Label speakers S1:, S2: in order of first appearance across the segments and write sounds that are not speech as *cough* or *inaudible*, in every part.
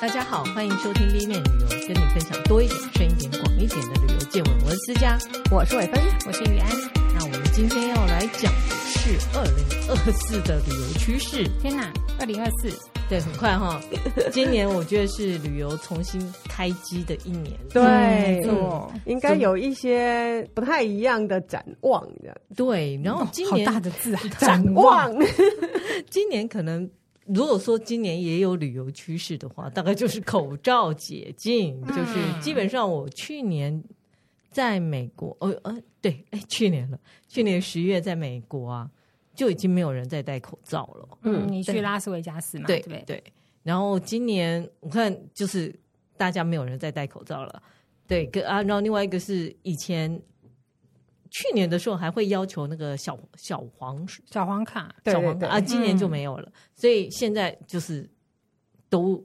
S1: 大家好，欢迎收听 B 面旅游，跟你分享多一点、深一点、广一点的旅游见闻。我是思佳，
S2: 我是伟芬，
S3: 我是雨安。
S1: 那我们今天要来讲的是二零二四的旅游趋势。
S3: 天哪，二零二四，
S1: 对，很快哈。*laughs* 今年我觉得是旅游重新开机的一年。
S2: 对，
S3: 没错，
S2: 应该有一些不太一样的展望的。
S1: 对，然后今年、
S3: 哦、好大的字啊，
S2: 展望。*laughs*
S1: 今年可能。如果说今年也有旅游趋势的话，大概就是口罩解禁，嗯、就是基本上我去年在美国，哦呃，对，哎，去年了，去年十月在美国啊，就已经没有人在戴口罩了。
S3: 嗯，你去拉斯维加斯嘛？
S1: 对
S3: 对
S1: 对。然后今年我看就是大家没有人在戴口罩了，对，跟啊，然后另外一个是以前。去年的时候还会要求那个小小黄
S3: 小黄卡，
S1: 小黄卡啊，今年就没有了。嗯、所以现在就是都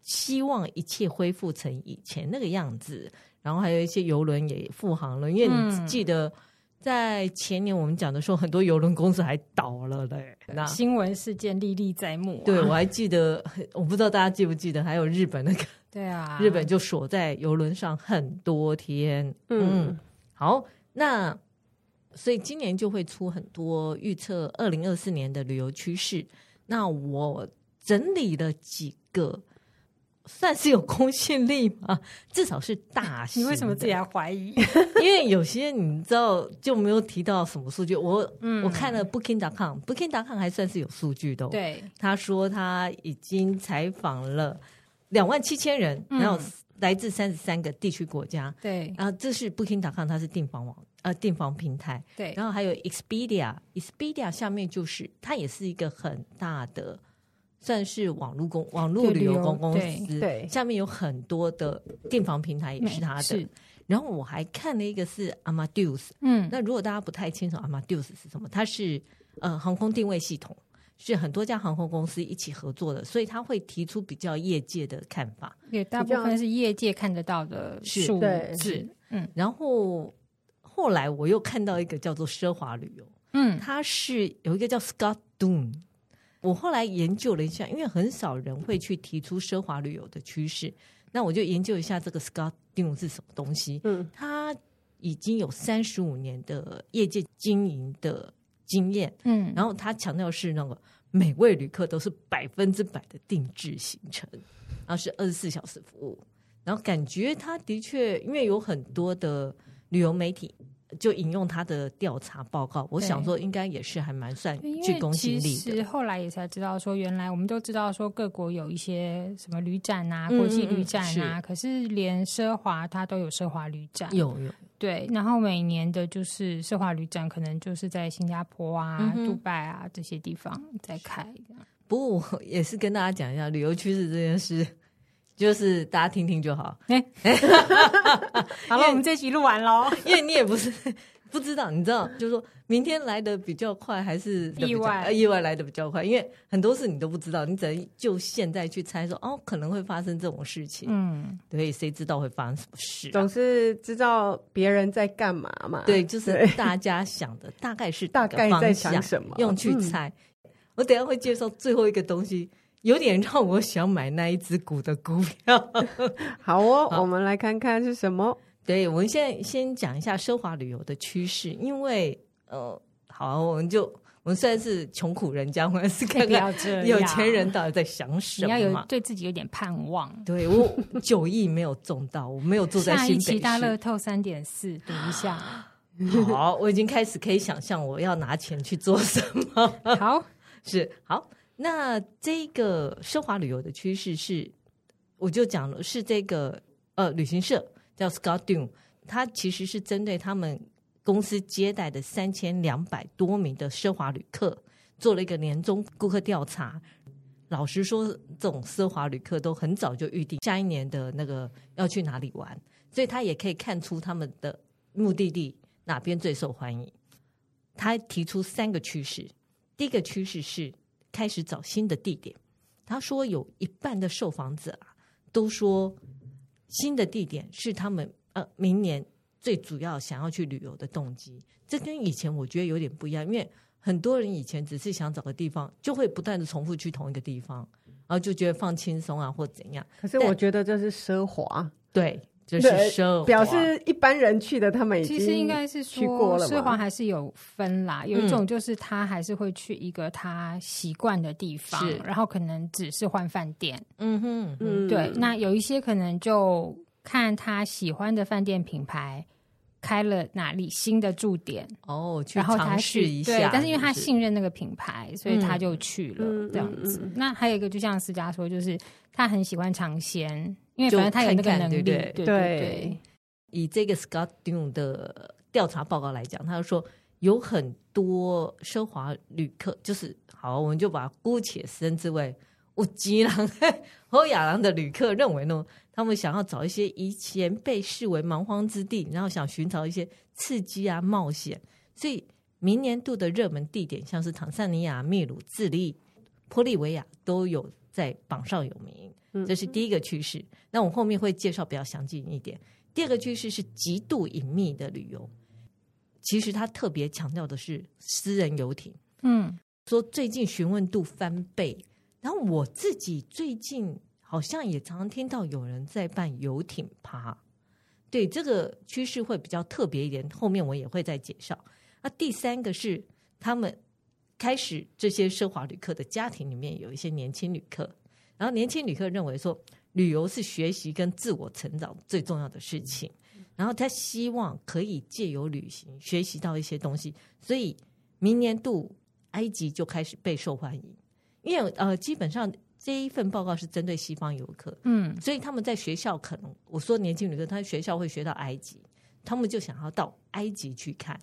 S1: 希望一切恢复成以前那个样子。然后还有一些游轮也复航了，因为你记得在前年我们讲的时候，很多游轮公司还倒了嘞。那
S3: 新闻事件历历在目、啊。
S1: 对，我还记得，我不知道大家记不记得，还有日本那个，
S3: 对啊，
S1: 日本就锁在游轮上很多天。嗯，嗯好，那。所以今年就会出很多预测二零二四年的旅游趋势。那我整理了几个，算是有公信力吗？*laughs* 至少是大型。*laughs*
S3: 你为什么自己还怀疑？
S1: 因为有些你知道就没有提到什么数据。我、嗯、我看了 Booking.com，Booking.com 还算是有数据的、哦。
S3: 对，
S1: 他说他已经采访了两万七千人，然后来自三十三个地区国家。
S3: 对，
S1: 然后这是 Booking.com，它是订房网。呃，订房平台。
S3: 对，
S1: 然后还有 Expedia，Expedia 下面就是它也是一个很大的，算是网络公网络旅游公公司，
S2: 对，
S1: 下面有很多的订房平台也是它的。然后我还看了一个是 Amadeus，嗯，那如果大家不太清楚 Amadeus 是什么，它是呃航空定位系统，是很多家航空公司一起合作的，所以它会提出比较业界的看法，
S3: 也。大部分是业界看得到的数
S1: 字，是，嗯，然后。后来我又看到一个叫做奢华旅游，嗯，它是有一个叫 Scott Doon。我后来研究了一下，因为很少人会去提出奢华旅游的趋势，那我就研究一下这个 Scott Doon 是什么东西。嗯，他已经有三十五年的业界经营的经验，嗯，然后他强调是那个每位旅客都是百分之百的定制行程，然后是二十四小时服务，然后感觉他的确因为有很多的。旅游媒体就引用他的调查报告，我想说应该也是还蛮算具公信力的。
S3: 其实后来也才知道说，原来我们都知道说各国有一些什么旅展啊，国际旅展啊，嗯、可是连奢华它都有奢华旅展，
S1: 有有
S3: 对。然后每年的就是奢华旅展，可能就是在新加坡啊、嗯、杜拜啊这些地方在开。
S1: 不过我也是跟大家讲一下旅游趋势这件事。就是大家听听就好。
S3: 哎，*laughs* 好了，我们这集录完喽。*laughs*
S1: 因为你也不是不知道，你知道，就是说明天来的比较快，还是
S3: 意外？
S1: 意外来的比较快，因为很多事你都不知道，你只能就现在去猜说，哦，可能会发生这种事情。嗯，对，谁知道会发生什么事啊？
S2: 总是知道别人在干嘛嘛。
S1: 对，就是大家想的大概是 *laughs* 大概在想什么，用去猜。嗯，我等一下会介绍最后一个东西。有点让我想买那一只股的股票。*laughs*
S2: 好哦，好，我们来看看是什么。
S1: 对，我们现在先讲一下奢华旅游的趋势，因为呃，好，我们就我们虽然是穷苦人家，我们是看看有钱人到底在想什么。
S3: 你要有对自己有点盼望。
S1: 对，我九亿没有中到，我没有坐在新北市。下一期
S3: 大乐透三点四，等一下。
S1: 好，我已经开始可以想象我要拿钱去做什么。
S3: 好，*laughs*
S1: 是好。那这个奢华旅游的趋势是，我就讲了，是这个呃旅行社叫 Scott Dunn，它其实是针对他们公司接待的三千两百多名的奢华旅客做了一个年终顾客调查。老实说，这种奢华旅客都很早就预定下一年的那个要去哪里玩，所以他也可以看出他们的目的地哪边最受欢迎。他提出三个趋势，第一个趋势是。开始找新的地点，他说有一半的受访者啊都说新的地点是他们呃明年最主要想要去旅游的动机。这跟以前我觉得有点不一样，因为很多人以前只是想找个地方，就会不断的重复去同一个地方然后就觉得放轻松啊或怎样。
S2: 可是我觉得这是奢华，
S1: 对。就是奢华，
S2: 表示一般人去的，他们已经
S3: 其实应该是说奢华还是有分啦。有一种就是他还是会去一个他习惯的地方，嗯、然后可能只是换饭店。嗯哼，嗯，对。那有一些可能就看他喜欢的饭店品牌开了哪里新的驻点
S1: 哦，去尝试一下。
S3: 对，但是因为他信任那个品牌，所以他就去了、嗯、这样子。嗯嗯嗯、那还有一个，就像思佳说，就是他很喜欢尝鲜。因为反正他有那个能力，对对？对，对。
S1: 以这个 Scott Dunn 的调查报告来讲，他就说有很多奢华旅客，就是好，我们就把姑且称之为乌吉郎、欧亚郎的旅客，认为呢，他们想要找一些以前被视为蛮荒之地，然后想寻找一些刺激啊、冒险，所以明年度的热门地点，像是坦桑尼亚、秘鲁、智利、玻利维亚，都有在榜上有名。这是第一个趋势，那我后面会介绍比较详尽一点。第二个趋势是极度隐秘的旅游，其实他特别强调的是私人游艇。嗯，说最近询问度翻倍，然后我自己最近好像也常常听到有人在办游艇趴。对，这个趋势会比较特别一点，后面我也会再介绍。那第三个是他们开始这些奢华旅客的家庭里面有一些年轻旅客。然后年轻旅客认为说，旅游是学习跟自我成长最重要的事情。然后他希望可以借由旅行学习到一些东西，所以明年度埃及就开始备受欢迎。因为呃，基本上这一份报告是针对西方游客，嗯，所以他们在学校可能我说年轻旅客，他在学校会学到埃及，他们就想要到埃及去看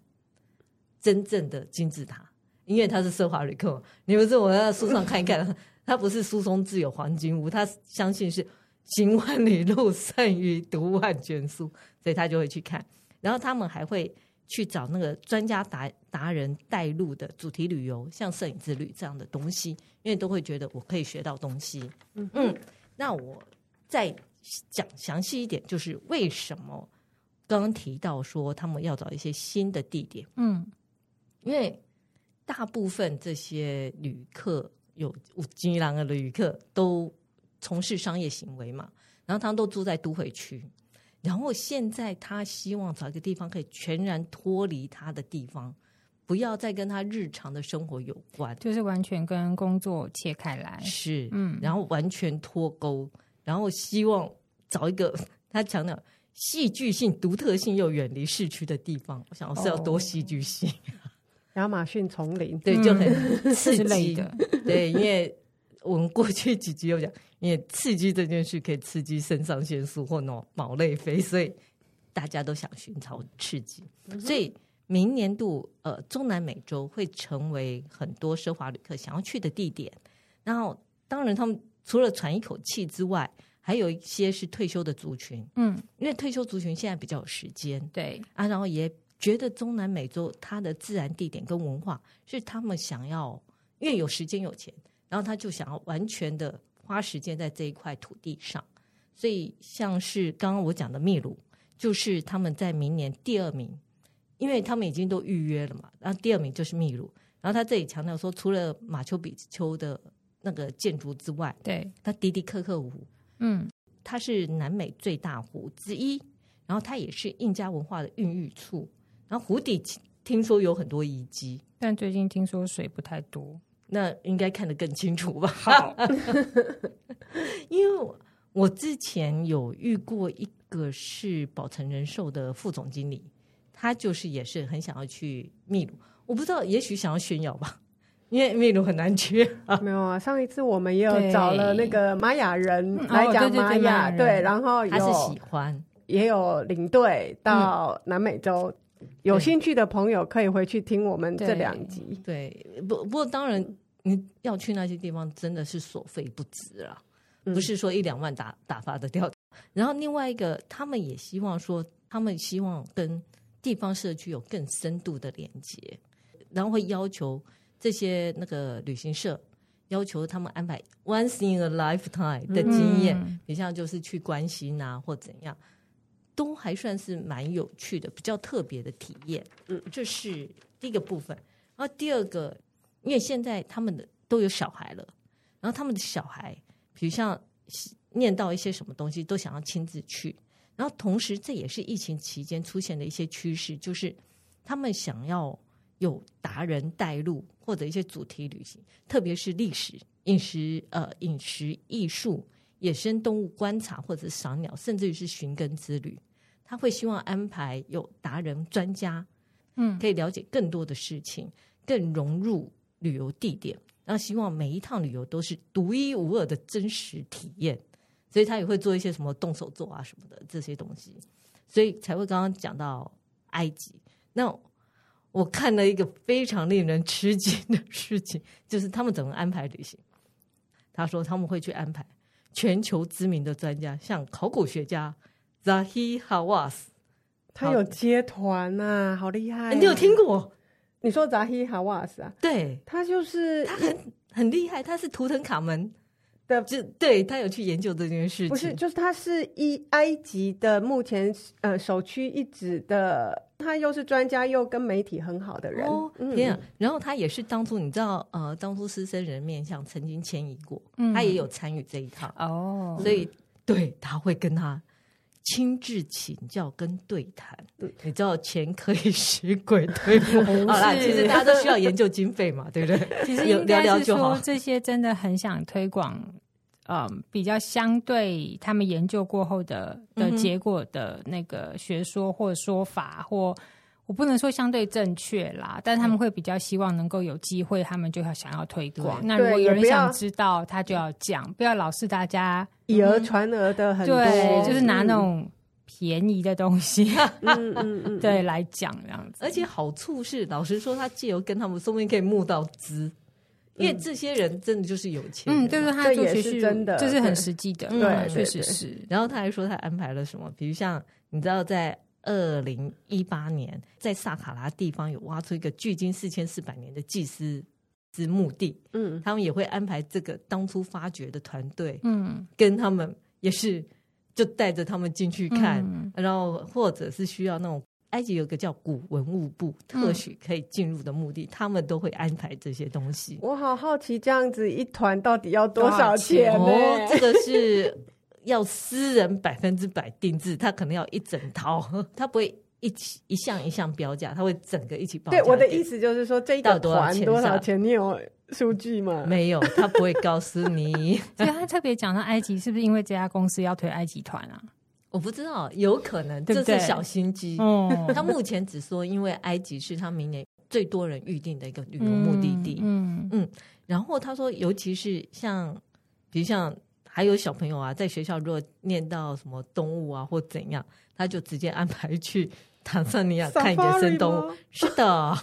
S1: 真正的金字塔，因为他是奢华旅客。你们说我在书上看一看。*laughs* 他不是书中自有黄金屋，他相信是行万里路胜于读万卷书，所以他就会去看。然后他们还会去找那个专家达达人带路的主题旅游，像摄影之旅这样的东西，因为都会觉得我可以学到东西。嗯嗯，那我再讲详细一点，就是为什么刚刚提到说他们要找一些新的地点？嗯，因为大部分这些旅客。有五金郎的旅客都从事商业行为嘛，然后他们都住在都会区，然后现在他希望找一个地方可以全然脱离他的地方，不要再跟他日常的生活有关，
S3: 就是完全跟工作切开来，
S1: 是，嗯，然后完全脱钩，然后希望找一个他强调戏剧性、独特性又远离市区的地方。我想是要多戏剧性。哦
S2: 亚马逊丛林，
S1: 对，就很刺激的。对，因为我们过去几集有讲，因为刺激这件事可以刺激肾上腺素或脑脑内啡，所以大家都想寻找刺激。所以明年度，呃，中南美洲会成为很多奢华旅客想要去的地点。然后，当然，他们除了喘一口气之外，还有一些是退休的族群。嗯，因为退休族群现在比较有时间，
S3: 对
S1: 啊，然后也。觉得中南美洲它的自然地点跟文化是他们想要，因为有时间有钱，然后他就想要完全的花时间在这一块土地上。所以像是刚刚我讲的秘鲁，就是他们在明年第二名，因为他们已经都预约了嘛。然后第二名就是秘鲁，然后他这里强调说，除了马丘比丘的那个建筑之外，
S3: 对，
S1: 他迪迪克克湖，嗯，它是南美最大湖之一，然后它也是印加文化的孕育处。然后湖底听说有很多遗迹，
S3: 但最近听说水不太多，
S1: 那应该看得更清楚吧？
S3: 好，*laughs*
S1: 因为我，我之前有遇过一个是宝成人寿的副总经理，他就是也是很想要去秘鲁，我不知道，也许想要炫耀吧，*laughs* 因为秘鲁很难去啊。
S2: 没有啊，上一次我们也有找了那个玛雅人来讲玛雅，对，对，然后
S1: 他是喜欢，
S2: 也有领队到南美洲。嗯有兴趣的朋友可以回去听我们这两集。
S1: 对，对，不不过当然你要去那些地方真的是所费不值了，嗯、不是说一两万打打发得掉。然后另外一个，他们也希望说，他们希望跟地方社区有更深度的连接，然后会要求这些那个旅行社要求他们安排 once in a lifetime 的经验，你、嗯、像就是去关心啊或怎样。都还算是蛮有趣的，比较特别的体验。嗯，这是第一个部分。然后第二个，因为现在他们的都有小孩了，然后他们的小孩比如像念到一些什么东西，都想要亲自去。然后同时，这也是疫情期间出现的一些趋势，就是他们想要有达人带路，或者一些主题旅行，特别是历史、饮食、呃饮食、艺术、野生动物观察，或者是赏鸟，甚至于是寻根之旅。他会希望安排有达人专家，嗯，可以了解更多的事情，更融入旅游地点，然后希望每一趟旅游都是独一无二的真实体验，所以他也会做一些什么动手做啊什么的这些东西，所以才会刚刚讲到埃及。那我看了一个非常令人吃惊的事情，*laughs* 就是他们怎么安排旅行？他说他们会去安排全球知名的专家，像考古学家。Zahi Hawass，
S2: 他有接团呐、啊，好厉害、啊！
S1: 你有听过？
S2: 你说 Zahi Hawass 啊？
S1: 对，
S2: 他就是
S1: 他很很厉害，他是图腾卡门的，就对他有去研究这件事情。
S2: 不是，就是他是一埃及的目前呃首屈一指的，他又是专家，又跟媒体很好的人。
S1: 哦，天啊！然后他也是当初你知道呃，当初狮身人面像曾经迁移过，嗯、他也有参与这一趟哦，所以对他会跟他。亲自请教跟对谈，你知道钱可以使鬼推磨。*laughs* 好啦，其实大家都需要研究经费嘛，*laughs* 对不对？
S3: 其实应该是说，这些真的很想推广，嗯，比较相对他们研究过后的的结果的那个学说或说法，或我不能说相对正确啦，但他们会比较希望能够有机会，他们就要想要推广。那如果有人想知道，他就要讲，不要老是大家。
S2: 以讹传讹的很多，
S3: 对，就是拿那种便宜的东西，嗯嗯 *laughs* 嗯，对来讲这样子。
S1: 而且好处是，老实说，他借由跟他们，说不定可以募到资，因为这些人真的就是有钱。
S3: 嗯，对对，他做学是真的，这是很实际的，对，确实是。
S1: 然后他还说，他安排了什么？比如像你知道，在二零一八年，在萨卡拉地方有挖出一个距今四千四百年的祭司。之墓地，嗯，他们也会安排这个当初发掘的团队，嗯，跟他们也是就带着他们进去看，嗯，然后或者是需要那种埃及有个叫古文物部，特许可以进入的墓地，嗯，他们都会安排这些东西。
S2: 我好好奇，这样子一团到底要多少钱？
S1: 哦，这个是要私人百分之百定制，他可能要一整套，*laughs* 他不会。一起一项一项标价，他会整个一起报价。
S2: 对，我的意思就是说，这一个团多少钱？你有数据吗？
S1: 没有，他不会告诉你。*laughs*
S3: 所以他特别讲到埃及，是不是因为这家公司要推埃及团啊？
S1: 我不知道，有可能这是小心机。哦，他目前只说，因为埃及是他明年最多人预定的一个旅游目的地。嗯嗯，然后他说，尤其是像，比如像还有小朋友啊，在学校如果念到什么动物啊或怎样。他就直接安排去坦桑尼亚看野生动物，*laughs* 是的，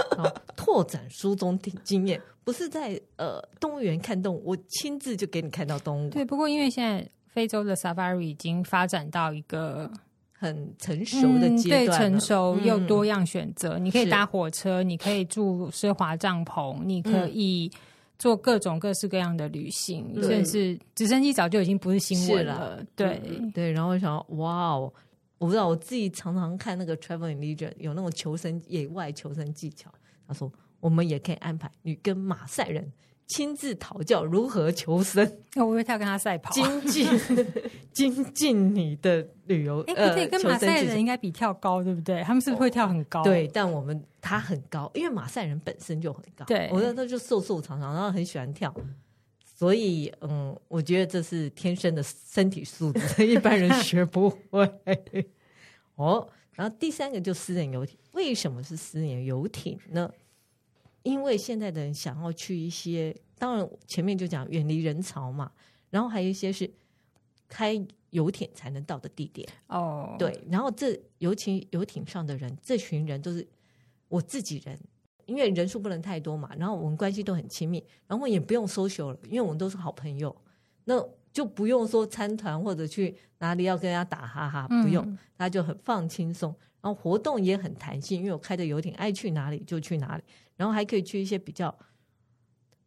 S1: *laughs* 拓展书中经验，不是在呃动物园看动物，我亲自就给你看到动物。
S3: 对，不过因为现在非洲的 Safari 已经发展到一个
S1: 很成熟的阶段，嗯，对，成
S3: 熟又多样选择，嗯，你可以搭火车，你可以住奢华帐篷，你可以做各种各式各样的旅行，甚至直升机早就已经不是新闻了。对
S1: 对，然后我想，哇哦。我不知道，我自己常常看那个 Travel in Leisure 有那种求生野外求生技巧。他说，我们也可以安排你跟马赛人亲自讨教如何求生。*laughs*
S3: 我以为他要跟他赛跑，
S1: 精进 *laughs* 精进你的旅游。
S3: 哎、欸，不对，跟马赛人应该比跳高，对不对？他们是不是会跳很高？
S1: 对，但我们他很高，因为马赛人本身就很高。
S3: 对，
S1: 我觉得他就瘦瘦长长，然后很喜欢跳。所以，嗯，我觉得这是天生的身体素质，*laughs* 一般人学不会。*laughs* 哦，然后第三个就私人游艇，为什么是私人游艇呢？因为现在的人想要去一些，当然前面就讲远离人潮嘛，然后还有一些是开游艇才能到的地点。哦，对，然后这尤其游艇上的人，这群人都是我自己人。因为人数不能太多嘛，然后我们关系都很亲密，然后也不用 social 了，因为我们都是好朋友，那就不用说参团或者去哪里要跟人家打哈哈，不用，他就很放轻松，然后活动也很弹性，因为我开的游艇，爱去哪里就去哪里，然后还可以去一些比较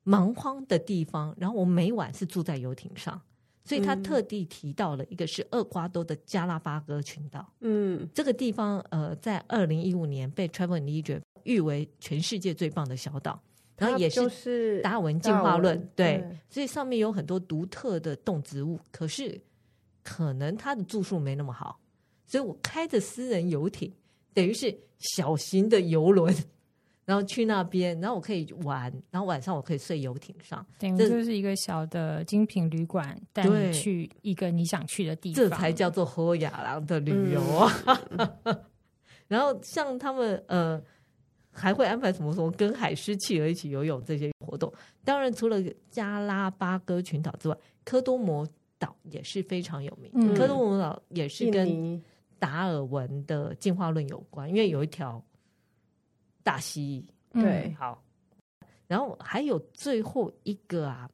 S1: 蛮荒的地方，然后我每晚是住在游艇上，所以他特地提到了一个是厄瓜多的加拉巴哥群岛，嗯，这个地方呃，在二零一五年被 Travel + Leisure 誉为全世界最棒的小岛，然后也是达尔文进化论，对，对，所以上面有很多独特的动植物，可是可能它的住宿没那么好，所以我开着私人游艇，等于是小型的游轮。然后去那边，然后我可以玩，然后晚上我可以睡游艇上，
S3: 等于就是一个小的精品旅馆，带你去一个你想去的地方，
S1: 这才叫做好野人的旅游啊！嗯、*laughs* 然后像他们呃，还会安排什么什么跟海狮企鹅一起游泳这些活动。当然，除了加拉巴哥群岛之外，科多摩岛也是非常有名。嗯、科多摩岛也是跟达尔文的进化论有关，因为有一条。大蜥蜴，对、嗯，好，然后还有最后一个啊，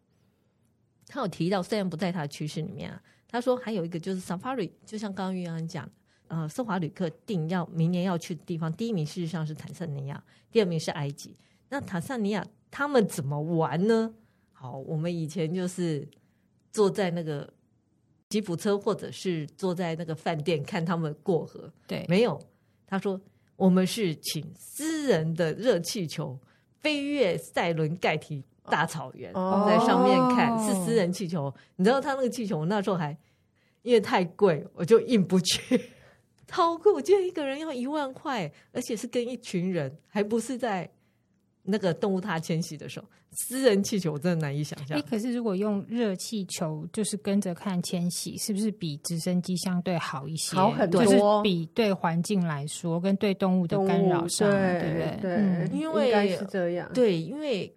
S1: 他有提到，虽然不在他的趋势里面啊，他说还有一个就是 Safari，就像刚刚玉安讲，呃，奢华旅客定要明年要去的地方，第一名事实上是坦桑尼亚，第二名是埃及。那坦桑尼亚他们怎么玩呢？好，我们以前就是坐在那个吉普车，或者是坐在那个饭店看他们过河。
S3: 对，
S1: 没有，他说。我们是请私人的热气球飞越塞伦盖提大草原，在上面看是私人气球。你知道他那个气球，我那时候还因为太贵，我就印不去。*laughs* 超贵，我记得一个人要一万块，而且是跟一群人，还不是在。那个动物它迁徙的时候，私人气球我真的难以想象。
S3: 哎，可是如果用热气球，就是跟着看迁徙，是不是比直升机相对好一些？
S2: 好很多，
S3: 就是比对环境来说，跟对动物的干扰上，对，对不对？
S2: 对，嗯、因为应该是这样。
S1: 对，因为。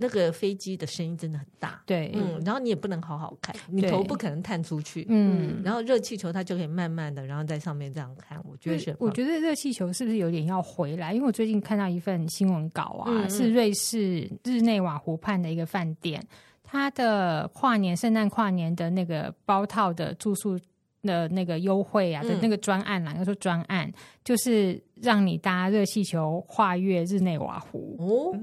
S1: 那个飞机的声音真的很大，
S3: 对，
S1: 嗯，然后你也不能好好看，你头不可能探出去，嗯，然后热气球它就可以慢慢的，然后在上面这样看，我觉得是。
S3: 我觉得热气球是不是有点要回来？因为我最近看到一份新闻稿啊，嗯、是瑞士日内瓦湖畔的一个饭店，它的跨年圣诞跨年的那个包套的住宿的那个优惠啊的那个专案啦，要、嗯、说专案就是让你搭热气球跨越日内瓦湖。
S1: 哦。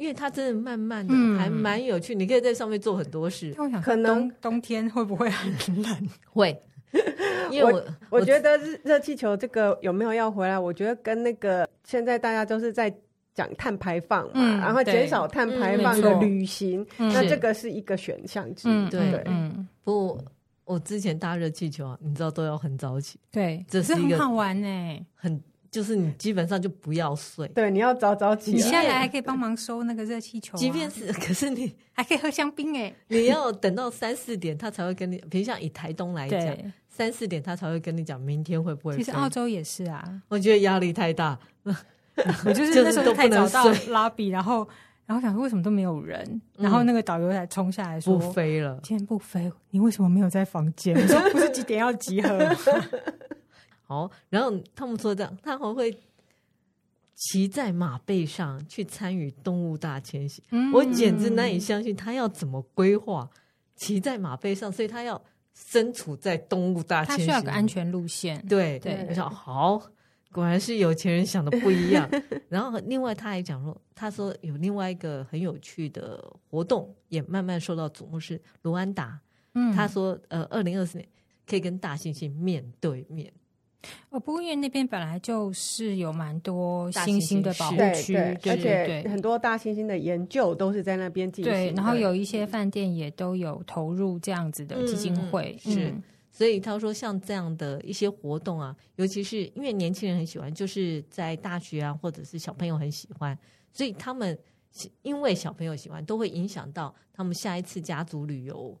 S1: 因为它真的慢慢的，还蛮有趣。嗯、你可以在上面做很多事。
S3: 我想可能冬天会不会很冷？*laughs*
S1: 会，*laughs* 因为我
S2: 我，我觉得热热气球这个有没有要回来？我觉得跟那个现在大家都是在讲碳排放嘛，嗯、然后减少碳排放的旅行，嗯、那这个是一个选项之一。对，对
S1: 嗯，不，我之前搭热气球啊，你知道都要很早起。
S3: 对，
S1: 这是
S3: 很好玩呢，
S1: 很。就是你基本上就不要睡，
S2: 对，你要早早起。
S3: 你下来还可以帮忙收那个热气球，啊，
S1: 即便是，*laughs* 可是你 *laughs*
S3: 还可以喝香槟哎。
S1: 你要等到三四点，他才会跟你，比如像以台东来讲，三四点他才会跟你讲明天会不会。
S3: 其实澳洲也是啊，
S1: 我觉得压力太大，*laughs*
S3: 我就是那时候太早到拉比，然后然后想说为什么都没有人，然后那个导游才冲下来说
S1: 不飞了，
S3: 今天不飞，你为什么没有在房间？我说不是几点要集合？
S1: 好，然后他们说这样，他还会。骑在马背上去参与动物大迁徙，嗯、我简直难以相信他要怎么规划骑在马背上，所以他要身处在动物大迁徙，他需
S3: 要个安全路线。
S1: 对对，我说好，果然是有钱人想的不一样。*laughs* 然后另外他还讲说，他说有另外一个很有趣的活动，也慢慢受到瞩目，是卢安达。嗯，他说呃，二零二四年可以跟大猩猩面对面。
S3: 哦，不过因为那边本来就是有蛮多猩猩的保护区，
S2: 对，对，而且很多大猩猩的研究都是在那边进行。
S3: 对，然后有一些饭店也都有投入这样子的基金会，
S1: 嗯、是。所以他说，像这样的一些活动啊，尤其是因为年轻人很喜欢，就是在大学啊，或者是小朋友很喜欢，所以他们因为小朋友喜欢，都会影响到他们下一次家族旅游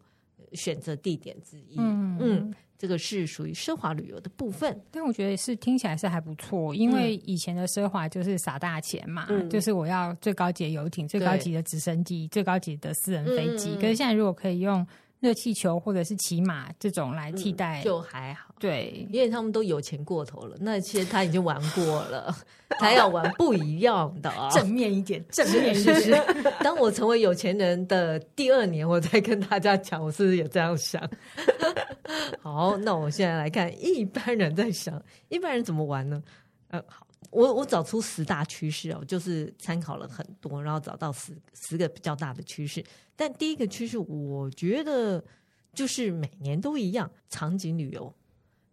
S1: 选择地点之一。嗯。嗯这个是属于奢华旅游的部分，
S3: 但我觉得是听起来是还不错，因为以前的奢华就是撒大钱嘛，嗯、就是我要最高级的游艇、最高级的直升机、最高级的私人飞机。嗯、可是现在如果可以用热气球或者是骑马这种来替代，
S1: 嗯、就还好。
S3: 对，
S1: 因为他们都有钱过头了，那些他已经玩过了，他要玩不一样的啊，
S3: 正面一点，正面一
S1: 点。*laughs* 当我成为有钱人的第二年，我再跟大家讲，我是不是也这样想？*laughs* 好，那我现在来看一般人在想，一般人怎么玩呢？呃，好，我我找出十大趋势哦，就是参考了很多，然后找到十十个比较大的趋势。但第一个趋势，我觉得就是每年都一样，场景旅游，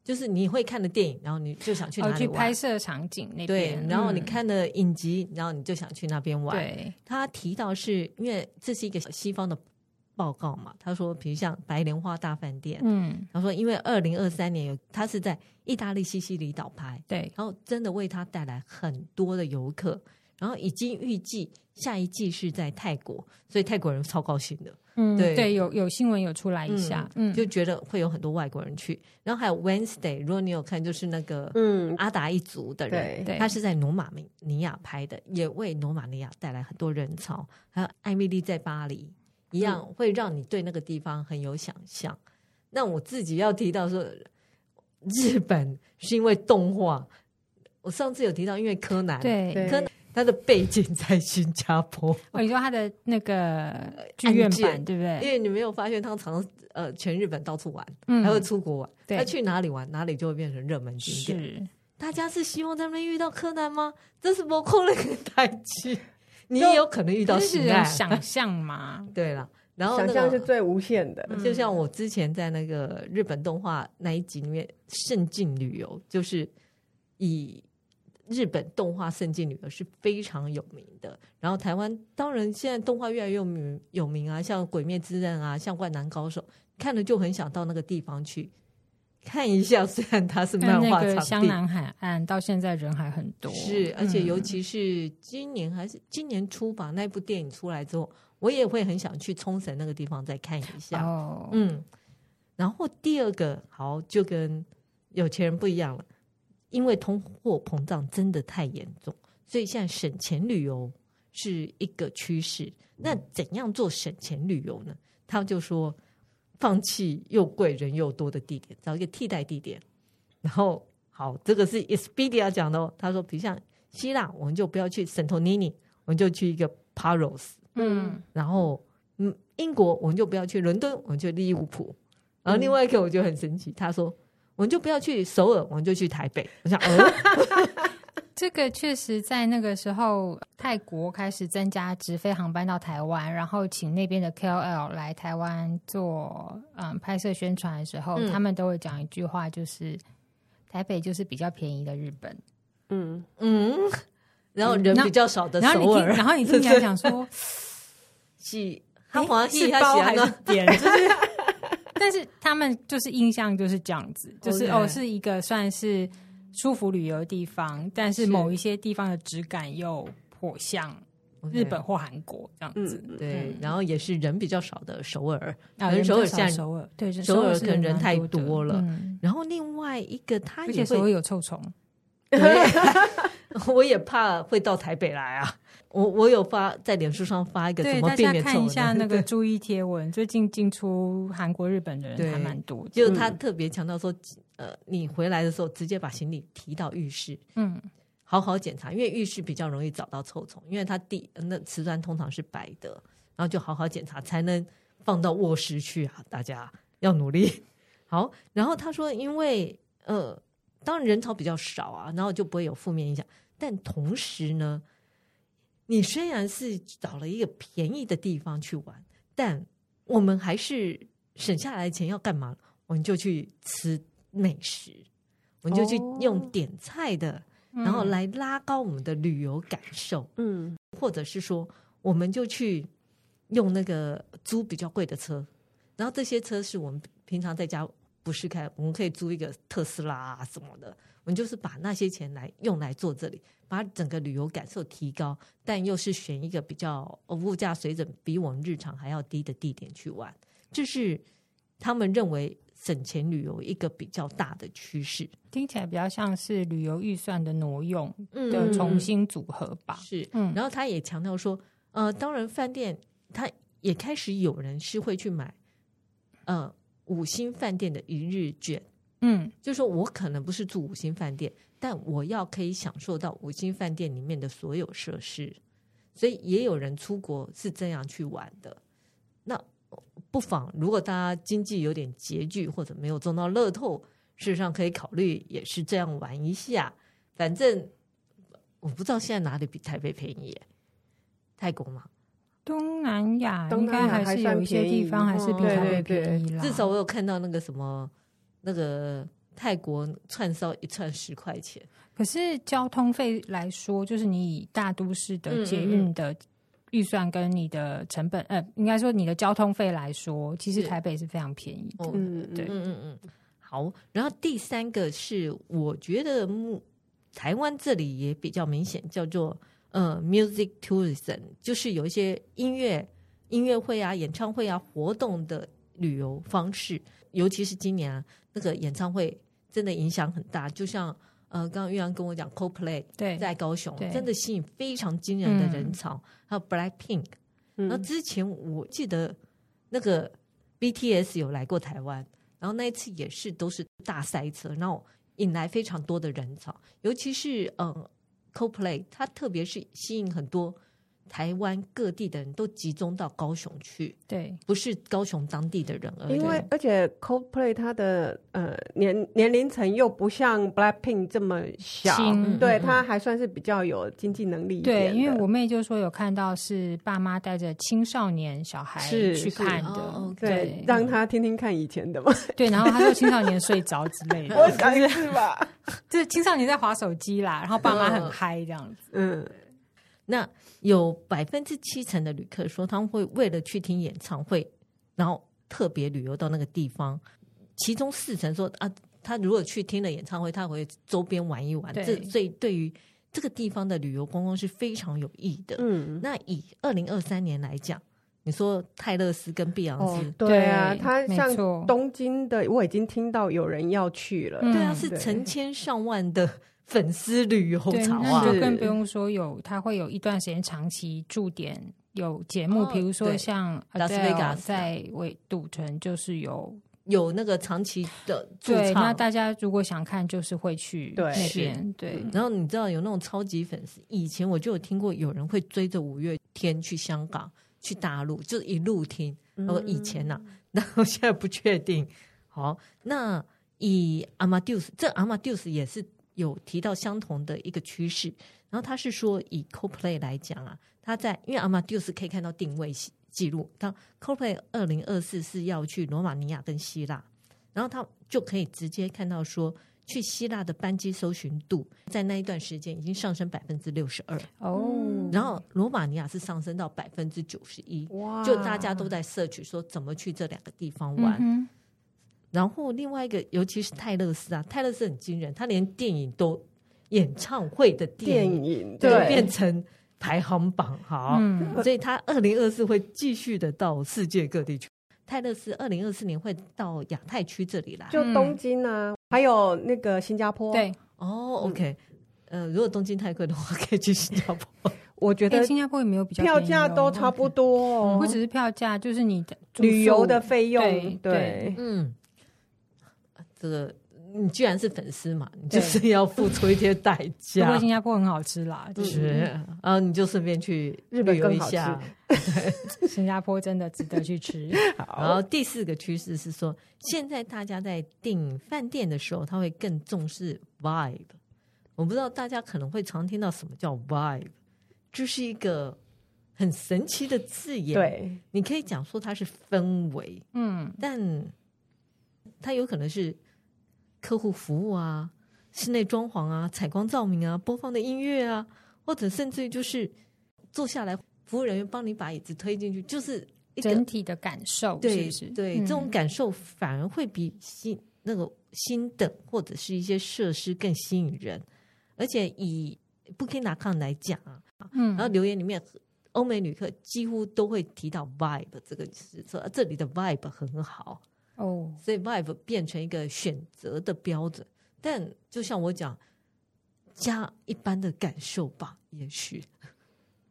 S1: 就是你会看的电影，然后你就想去哪里玩？
S3: 去拍摄场景那边。
S1: 对，然后你看的影集，然后你就想去那边玩。
S3: 对，
S1: 他提到是因为这是一个西方的报告嘛，他说，比如像白莲花大饭店，嗯，他说因为二零二三年有他是在意大利西西里岛拍，
S3: 对，
S1: 然后真的为他带来很多的游客，然后已经预计下一季是在泰国，所以泰国人超高兴的。
S3: 嗯，对对，有有新闻有出来一下，
S1: 嗯，就觉得会有很多外国人去。然后还有 Wednesday，如果你有看，就是那个嗯阿达一族的人，
S3: 对，
S1: 他是在罗马尼亚拍的，也为罗马尼亚带来很多人潮。还有艾米丽在巴黎，一样会让你对那个地方很有想象。那我自己要提到说，日本是因为动画，我上次有提到，因为柯南，
S3: 对
S1: 柯南。它的背景在新加坡，*laughs*
S3: 哦，你说他的那个剧院版对不对？
S1: 因为你没有发现他常常呃全日本到处玩，嗯，还会出国玩，他去哪里玩哪里就会变成热门景点。是，大家是希望在那边遇到柯南吗？这是不扣那个台剧，*laughs* 你也有可能遇到喜爱，
S3: 想象嘛。*laughs*
S1: 对了，然后、那个、
S2: 想象是最无限的，
S1: 就像我之前在那个日本动画那一集里面，圣境旅游就是以。日本动画圣境女儿是非常有名的，然后台湾当然现在动画越来越有名有名啊，像《鬼灭之刃》啊，像《灌篮高手》，看了就很想到那个地方去看一下。虽然它是漫画场地，那个
S3: 湘南海岸到现在人还很多，
S1: 是，而且尤其是今年还是今年初吧，那部电影出来之后，我也会很想去冲绳那个地方再看一下。哦，嗯，然后第二个好就跟有钱人不一样了。因为通货膨胀真的太严重，所以现在省钱旅游是一个趋势。那怎样做省钱旅游呢？他就说，放弃又贵人又多的地点，找一个替代地点。然后，好，这个是 Expedia 讲的哦。他说，比如像希腊，我们就不要去圣托尼尼，我们就去一个 Paros。嗯，然后，嗯，英国我们就不要去伦敦，我们就利物浦。然后另外一个我觉得很神奇，他说。我们就不要去首尔，我们就去台北。*laughs* 我想，哦、
S3: 这个确实在那个时候，泰国开始增加直飞航班到台湾，然后请那边的 KOL 来台湾做嗯拍摄宣传的时候，嗯、他们都会讲一句话，就是台北就是比较便宜的日本。
S1: 嗯嗯，然后人比较少的首尔，
S3: 然后你听起来讲说，*laughs*
S1: 是他华
S3: 是包还是 *laughs* 点？就是。*laughs* 但是他们就是印象就是这样子，就是哦，是一个算是舒服旅游的地方，但是某一些地方的质感又颇像日本或韩国这样子。
S1: 对，然后也是人比较少的首尔，
S3: 可能首尔现在首尔对
S1: 首尔可能人太多了。然后另外一个，它也
S3: 会有臭虫，*laughs* *laughs*
S1: 我也怕会到台北来啊。我我有发在脸书上发一个怎么避免臭，
S3: 看一下那个注意贴文，*laughs* 最近进出韩国、日本的人还蛮多。
S1: 就他特别强调说，呃，你回来的时候直接把行李提到浴室，嗯，好好检查，因为浴室比较容易找到臭虫，因为它地那瓷砖通常是白的，然后就好好检查才能放到卧室去啊！大家要努力。*laughs* 好，然后他说，因为呃，当然人潮比较少啊，然后就不会有负面影响，但同时呢。你虽然是找了一个便宜的地方去玩，但我们还是省下来的钱要干嘛？我们就去吃美食，我们就去用点菜的，哦、然后来拉高我们的旅游感受。嗯，或者是说，我们就去用那个租比较贵的车，然后这些车是我们平常在家不是开，我们可以租一个特斯拉啊什么的。我们就是把那些钱来用来做这里。把整个旅游感受提高，但又是选一个比较物价水准比我们日常还要低的地点去玩，这是他们认为省钱旅游一个比较大的趋势。
S3: 听起来比较像是旅游预算的挪用的重新组合吧？
S1: 嗯、是，嗯。然后他也强调说，呃，当然饭店他也开始有人是会去买，呃，五星饭店的一日券。嗯，就是说我可能不是住五星饭店。但我要可以享受到五星饭店里面的所有设施，所以也有人出国是这样去玩的。那不妨，如果大家经济有点拮据或者没有中到乐透，事实上可以考虑也是这样玩一下。反正我不知道现在哪里比台北便宜，泰国吗？
S3: 东南亚应该还是有一些地方还是比台北便宜啦。
S1: 至少我有看到那个什么那个。泰国串烧一串十块钱。
S3: 可是交通费来说，就是你以大都市的捷运的预算跟你的成本，嗯嗯、呃，应该说你的交通费来说，其实台北是非常便宜的。
S1: 嗯，对，嗯嗯嗯。好，然后第三个是我觉得目台湾这里也比较明显，叫做呃 music tourism，就是有一些音乐音乐会啊、演唱会啊活动的旅游方式，尤其是今年啊，那个演唱会真的影响很大。就像呃，刚刚玉阳跟我讲，Coldplay，在高雄真的吸引非常惊人的人潮，嗯、还有 Blackpink。那之前我记得那个 BTS 有来过台湾。然后那一次也是都是大塞车，然后引来非常多的人潮，尤其是嗯，Coldplay，它特别是吸引很多。台湾各地的人都集中到高雄去，
S3: 对，
S1: 不是高雄当地的人而已。
S2: 因为而且 Coldplay 它的呃年年龄层又不像 Blackpink 这么小，嗯、对，它还算是比较有经济能力。
S3: 对，因为我妹就说有看到是爸妈带着青少年小孩去看的，
S2: 哦 okay、对，让他听听看以前的嘛。*laughs*
S3: 对，然后他说青少年睡着之类的，*laughs*
S2: 我想是吧？
S3: 就是青少年在划手机啦，然后爸妈很嗨这样子，
S2: 嗯。
S1: 那有百分之七成的旅客说，他们会为了去听演唱会，然后特别旅游到那个地方。其中四成说啊，他如果去听了演唱会，他会周边玩一玩。这所以对于这个地方的旅游观光是非常有益的。嗯，那以二零二三年来讲，你说泰勒斯跟碧昂斯，
S2: 哦，对啊，他像东京的，我已经听到有人要去了。
S1: 对啊，是成千上万的。粉丝旅游潮啊，
S3: 就更不用说有，他会有一段时间长期驻点有节目，比如说像拉斯维加斯在维赌城，就是有
S1: 有那个长期的驻
S3: 唱。对，那大家如果想看，就是会去那边。对，
S1: 然后你知道有那种超级粉丝，以前我就有听过有人会追着五月天去香港、去大陆，就是一路听。然后以前呢，*laughs* 然后现在不确定。好，那以阿玛迪斯，这阿玛迪斯也是。有提到相同的一个趋势，然后他是说，以 Coldplay 来讲啊，他在因为 Amadeus 可以看到定位记录，当 Coldplay 二零二四是要去罗马尼亚跟希腊，然后他就可以直接看到说，去希腊的班机搜寻度在那一段时间已经上升百分之六十二。哦，然后罗马尼亚是上升到百分之九十一，哇，就大家都在 search 说怎么去这两个地方玩。嗯然后另外一个，尤其是泰勒斯啊，泰勒斯很惊人，他连电影都演唱会的电影，
S2: 电影
S1: 对，变成排行榜哈，嗯、所以他二零二四会继续的到世界各地去。泰勒斯二零二四年会到亚太区这里来，
S2: 就东京啊，嗯、还有那个新加坡。
S3: 对，
S1: 哦，OK，呃，如果东京太贵的话，可以去新加坡。*laughs*
S2: 我觉得
S3: 新加坡也没有比较
S2: 票价都差不多，哦，
S3: 不只是票价，就是你的
S2: 旅游的费用，
S3: 对，
S2: 对，对
S1: 嗯。这个你既然是粉丝嘛？你就是要付出一些代 *laughs* 价。
S3: 不过新加坡很好吃啦，
S1: 就是，然后你就顺便去日本游一下。
S3: 对，*laughs* 新加坡真的值得去吃。*laughs*
S1: 然后第四个趋势是说，现在大家在订饭店的时候，他会更重视 vibe。我不知道大家可能会常听到什么叫 vibe，就是一个很神奇的字眼。
S2: 对，
S1: 你可以讲说它是氛围，嗯，但它有可能是。客户服务啊，室内装潢啊，采光照明啊，播放的音乐啊，或者甚至于就是坐下来，服务人员帮你把椅子推进去，就是一
S3: 整体的感受。
S1: 对，
S3: 是是
S1: 对，嗯、这种感受反而会比新那个新的或者是一些设施更吸引人。而且以 Booking.com 来讲啊，嗯，然后留言里面欧美旅客几乎都会提到 vibe 这个词，说这里的 vibe 很好。哦，所以 Vibe 变成一个选择的标准，但就像我讲，加一般的感受吧，也许。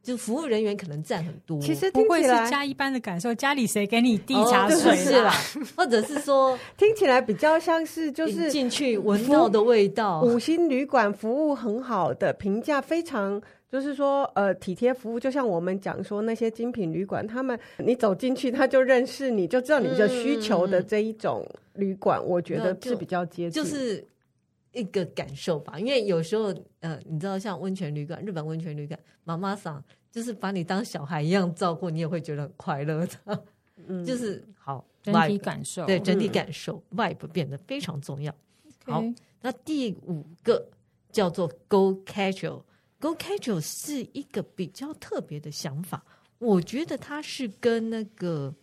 S1: 就服务人员可能占很多。
S2: 其实
S3: 不会是加一般的感受，家里谁给你递茶水
S1: 啦？或者是说 *laughs*
S2: 听起来比较像是就是
S1: 进去闻到的味道，
S2: 五星旅馆服务很好的评价非常。就是说，呃，体贴服务，就像我们讲说那些精品旅馆，他们你走进去，他就认识你，就知道你的需求的这一种旅馆，嗯、我觉得是比较接近，
S1: 就是一个感受吧。因为有时候，呃，你知道，像温泉旅馆，日本温泉旅馆，妈妈桑就是把你当小孩一样照顾，你也会觉得很快乐的。嗯，就是好
S3: 整体感受，
S1: 对整体感受，vibe、嗯、变得非常重要。好，那第五个叫做 Go Casual，Go Casual 是一个比较特别的想法，我觉得它是跟那个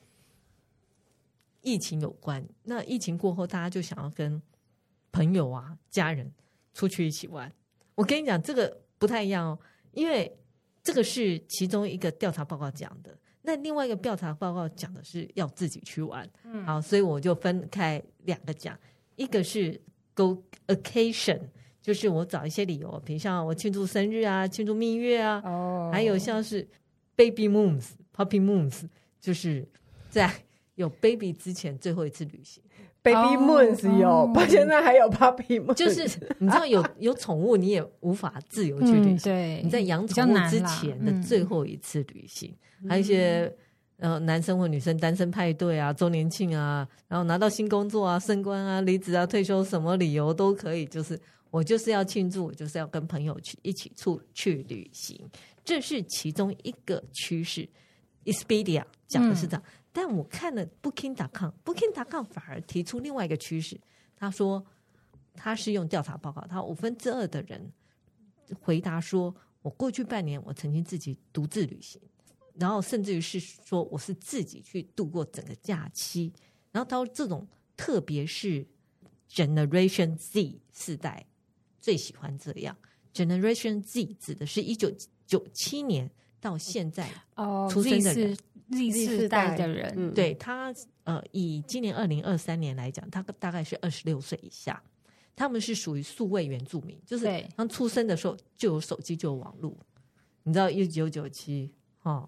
S1: 疫情有关。那疫情过后，大家就想要跟朋友啊、家人出去一起玩。我跟你讲，这个不太一样哦，因为这个是其中一个调查报告讲的。那另外一个调查报告讲的是要自己去玩，嗯，好，所以我就分开两个讲，一个是 go occasion，就是我找一些理由，比如像我庆祝生日啊，庆祝蜜月啊，哦，还有像是 baby moons、puppy moons，就是在有 baby 之前最后一次旅行。
S2: Baby moons 有，到现在还有 puppy moons。
S1: 就是 *laughs* 你知道有有宠物，你也无法自由去旅行。对，你在养宠物之前的最后一次旅行，还有一些呃男生或女生单身派对啊、周年庆啊，然后拿到新工作啊、升官啊、离职啊、退休，什么理由都可以。就是我就是要庆祝，我就是要跟朋友去一起出去旅行，这是其中一个趋势。Expedia 讲的是这样。但我看了 Booking.com，Booking.com 反而提出另外一个趋势。他说他是用调查报告，他五分之二的人回答说，我过去半年我曾经自己独自旅行，然后甚至于是说我是自己去度过整个假期。然后到这种，特别是 Generation Z 世代最喜欢这样。Generation Z 指的是一九九七年到现在出生的人。哦
S3: Z 世代的人，
S1: 嗯、对他呃，以今年二零二三年来讲，他大概是二十六岁以下，他们是属于数位原住民，就是刚出生的时候就有手机就有网络。你知道一九九七哦？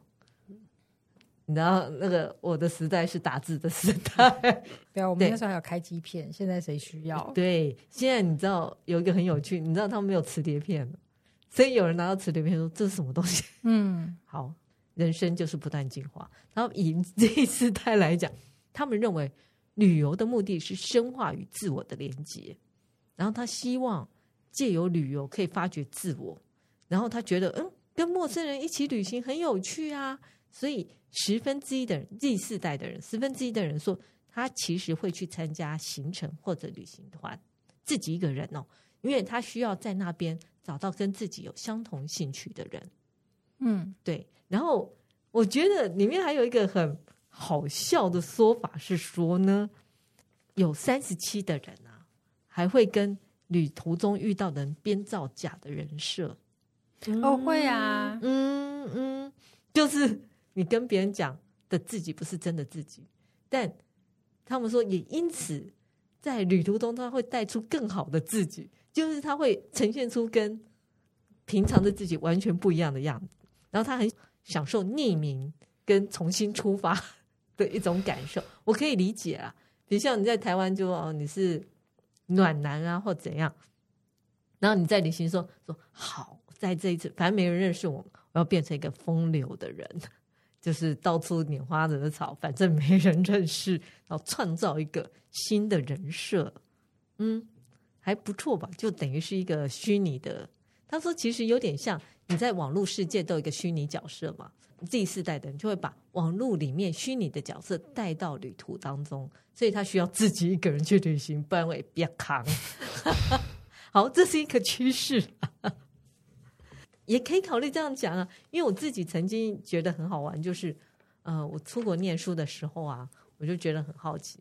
S1: 你知道那个我的时代是打字的时代，*laughs*
S3: 对啊，我们那时候还有开机片，现在谁需要？
S1: 对，现在你知道有一个很有趣，你知道他们没有磁碟片，所以有人拿到磁碟片说这是什么东西？嗯，*laughs* 好。人生就是不断进化。然后以这一世代来讲，他们认为旅游的目的是深化与自我的连接。然后他希望借由旅游可以发掘自我。然后他觉得，嗯，跟陌生人一起旅行很有趣啊。所以十分之一的人，Z 世代的人，十分之一的人说，他其实会去参加行程或者旅行团，自己一个人哦，因为他需要在那边找到跟自己有相同兴趣的人。嗯，对。然后我觉得里面还有一个很好笑的说法是说呢，有三十七的人啊，还会跟旅途中遇到的人编造假的人设。
S3: 哦，会啊，
S1: 嗯嗯，就是你跟别人讲的自己不是真的自己，但他们说也因此在旅途中他会带出更好的自己，就是他会呈现出跟平常的自己完全不一样的样子，然后他很。享受匿名跟重新出发的一种感受，*laughs* 我可以理解啊。比如像你在台湾就哦，你是暖男啊，或怎样，然后你在旅行说说好，在这一次反正没人认识我，我要变成一个风流的人，就是到处拈花惹草，反正没人认识，然后创造一个新的人设，嗯，还不错吧？就等于是一个虚拟的。他说其实有点像。你在网络世界都有一个虚拟角色嘛？Z 世代的人就会把网络里面虚拟的角色带到旅途当中，所以他需要自己一个人去旅行，不然会别扛。*laughs* 好，这是一个趋势，也可以考虑这样讲啊。因为我自己曾经觉得很好玩，就是呃，我出国念书的时候啊，我就觉得很好奇，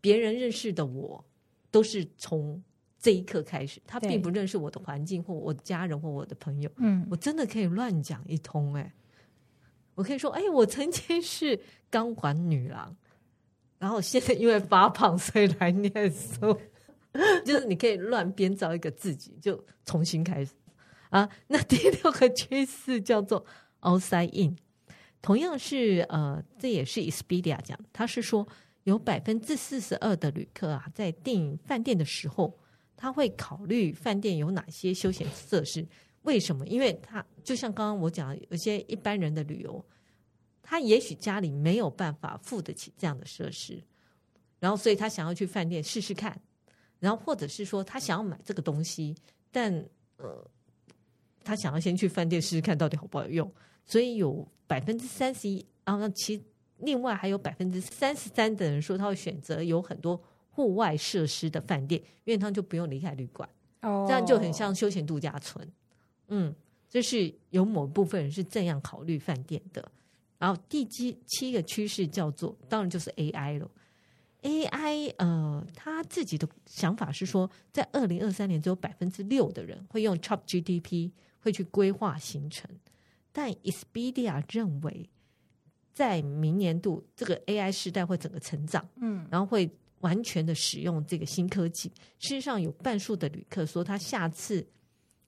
S1: 别人认识的我都是从。这一刻开始，他并不认识我的环境或我的家人或我的朋友。嗯，我真的可以乱讲一通哎，我可以说哎，我曾经是钢管女郎，然后现在因为发胖所以来念书，*laughs* 就是你可以乱编造一个自己，就重新开始啊。那第六个趋势叫做 outside in，同样是呃，这也是 Expedia 讲，他是说有百分之四十二的旅客啊，在订饭店的时候。他会考虑饭店有哪些休闲设施？为什么？因为他就像刚刚我讲的，有些一般人的旅游，他也许家里没有办法付得起这样的设施，然后所以他想要去饭店试试看，然后或者是说他想要买这个东西，但呃，他想要先去饭店试试看到底好不好用，所以有百分之三十一，然后其另外还有百分之三十三的人说他会选择有很多户外设施的饭店，因为他就不用离开旅馆，哦，这样就很像休闲度假村。嗯，这是有某部分人是这样考虑饭店的。然后第七七个趋势叫做，当然就是 AI 了。AI 呃，他自己的想法是说，在二零二三年只有百分之六的人会用 ChatGPT 会去规划行程，但 Expedia 认为，在明年度这个 AI 时代会整个成长，嗯，然后会完全的使用这个新科技。事实上，有半数的旅客说，他下次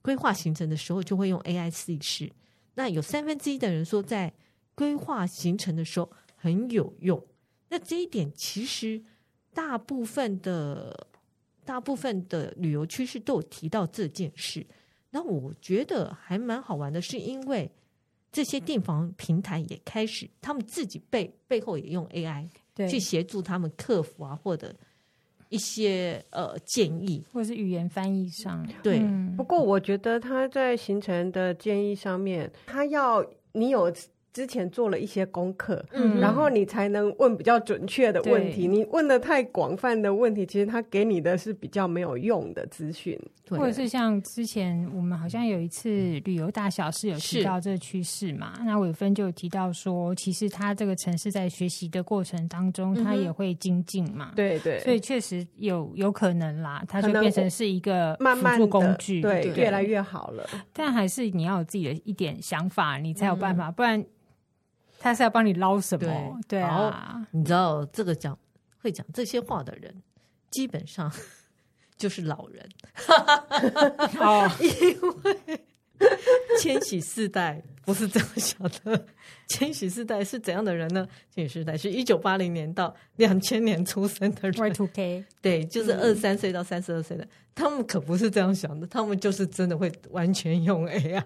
S1: 规划行程的时候就会用 AI 试一试。那有三分之一的人说，在规划行程的时候很有用。那这一点其实大部分的大部分的旅游趋势都有提到这件事。那我觉得还蛮好玩的，是因为这些订房平台也开始，他们自己背背后也用 AI 去协助他们克服啊，或者一些呃建议，
S3: 或者是语言翻译上。
S1: 对，
S2: 不过我觉得他在行程的建议上面，他要你有。之前做了一些功课，嗯，然后你才能问比较准确的问题。你问的太广泛的问题，其实他给你的是比较没有用的资讯。
S3: 或者是像之前我们好像有一次旅游大小事有提到这个趋势嘛？那伟芬就有提到说，其实他这个城市在学习的过程当中，他也会精进嘛。
S2: 对对，
S3: 所以确实有有可能啦，它就变成是一个辅助工具，
S2: 对，越来越好了。
S3: 但还是你要有自己的一点想法，你才有办法，不然。他是要帮你捞什么？对，对啊，
S1: 你知道这个讲会讲这些话的人，基本上 *laughs* 就是老人。
S3: 哦，*laughs*
S1: 因为千禧世代不是这样想的。千禧世代是怎样的人呢？千禧世代是一九八零年到两千年出生的人。
S3: Y2K，
S1: 对，就是二十三岁到三十二岁的，嗯，他们可不是这样想的，他们就是真的会完全用 AI。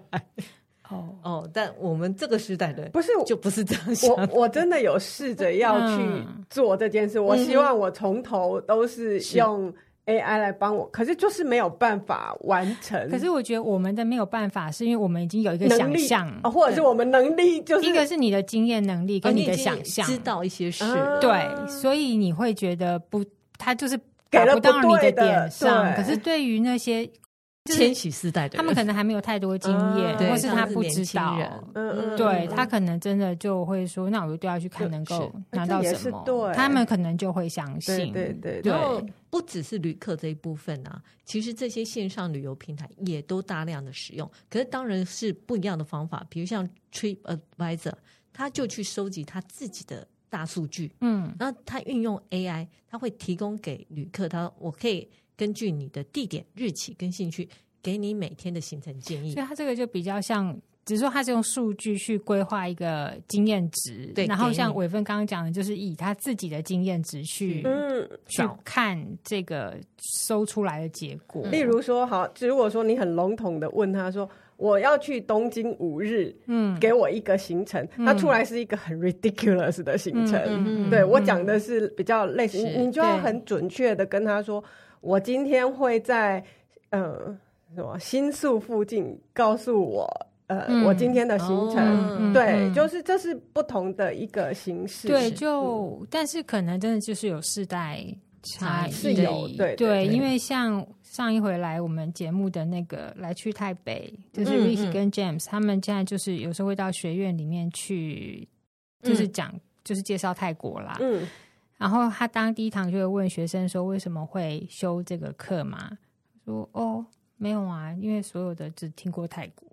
S1: 哦哦，但我们这个时代的
S2: 不是
S1: 就不是这样想。
S2: 我我真的有试着要去做这件事，嗯、我希望我从头都是用 AI 来帮我，可是就是没有办法完成。
S3: 可是我觉得我们的没有办法，是因为我们已经有一个想象，
S2: 啊，或者是我们能力就是
S3: 一个是你的经验能力跟你的想象，
S1: 知道一些事，
S3: 对，所以你会觉得不，他就是给不到你的点上。可是对于那些。
S1: 千禧世代的，
S3: 他们可能还没有太多经验，或是他不知道。嗯，对，他可能真的就会说：“那我就要去看，能够拿到什么？”对，他们可能就会相信。
S2: 对对
S1: 对。然后不只是旅客这一部分啊，其实这些线上旅游平台也都大量的使用。可是当然是不一样的方法，比如像 Trip Advisor，他就去收集他自己的大数据。嗯，那他运用 AI，他会提供给旅客，他我可以。根据你的地点、日期跟兴趣，给你每天的行程建议。
S3: 所以它这个就比较像，只是说它是用数据去规划一个经验值。对，然后像伟芬刚刚讲的，就是以他自己的经验值去嗯去看这个搜出来的结果。
S2: 例如说，好，如果说你很笼统的问他说。我要去东京五日，嗯，给我一个行程，它、嗯、出来是一个很 ridiculous 的行程。嗯嗯、对、嗯、我讲的是比较类似，你你就要很准确的跟他说，我今天会在呃什么新宿附近，告诉我呃、嗯、我今天的行程。哦、对、嗯，就是这是不同的一个形式。
S3: 对，就、嗯、但是可能真的就是有世代差异，
S2: 是有对对，
S3: 对，因为像。上一回来我们节目的那个来去台北，就是 Ricky 跟 James，、他们现在就是有时候会到学院里面去，就是讲、嗯、就是介绍泰国啦。嗯，然后他当第一堂就会问学生说，为什么会修这个课嘛？说哦没有啊，因为所有的只听过泰国。